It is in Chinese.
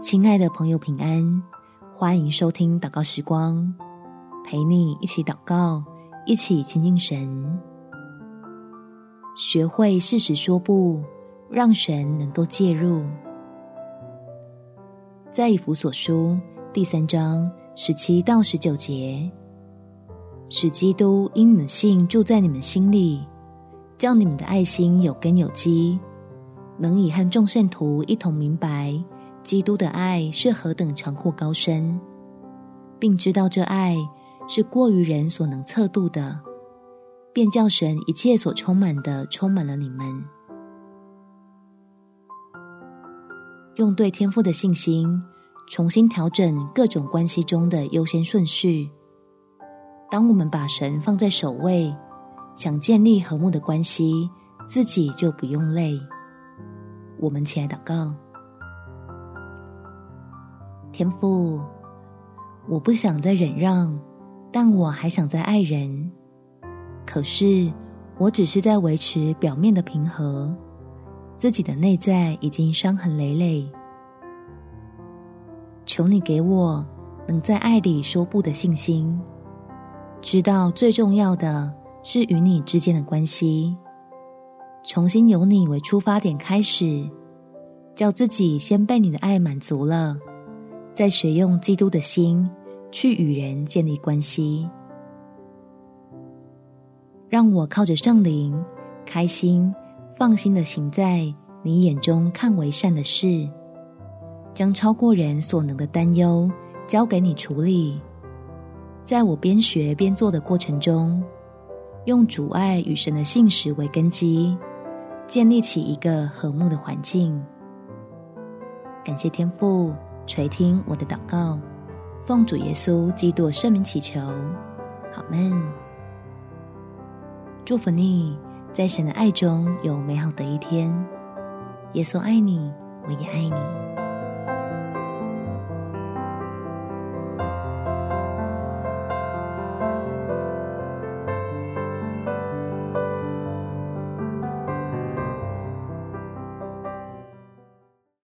亲爱的朋友，平安！欢迎收听祷告时光，陪你一起祷告，一起亲近神，学会适时说不，让神能够介入。在以弗所书第三章十七到十九节，使基督因你们信住在你们心里，叫你们的爱心有根有基，能以和众圣徒一同明白。基督的爱是何等长阔高深，并知道这爱是过于人所能测度的，便叫神一切所充满的充满了你们。用对天赋的信心，重新调整各种关系中的优先顺序。当我们把神放在首位，想建立和睦的关系，自己就不用累。我们起来祷告。天父，我不想再忍让，但我还想再爱人。可是，我只是在维持表面的平和，自己的内在已经伤痕累累。求你给我能在爱里说不的信心，知道最重要的是与你之间的关系，重新由你为出发点开始，叫自己先被你的爱满足了。再学用基督的心去与人建立关系，让我靠着圣灵，开心放心的行在你眼中看为善的事，将超过人所能的担忧交给你处理。在我边学边做的过程中，用主爱与神的信实为根基，建立起一个和睦的环境。感谢天父。垂听我的祷告，奉主耶稣基督圣名祈求，好们。祝福你，在神的爱中有美好的一天。耶稣爱你，我也爱你。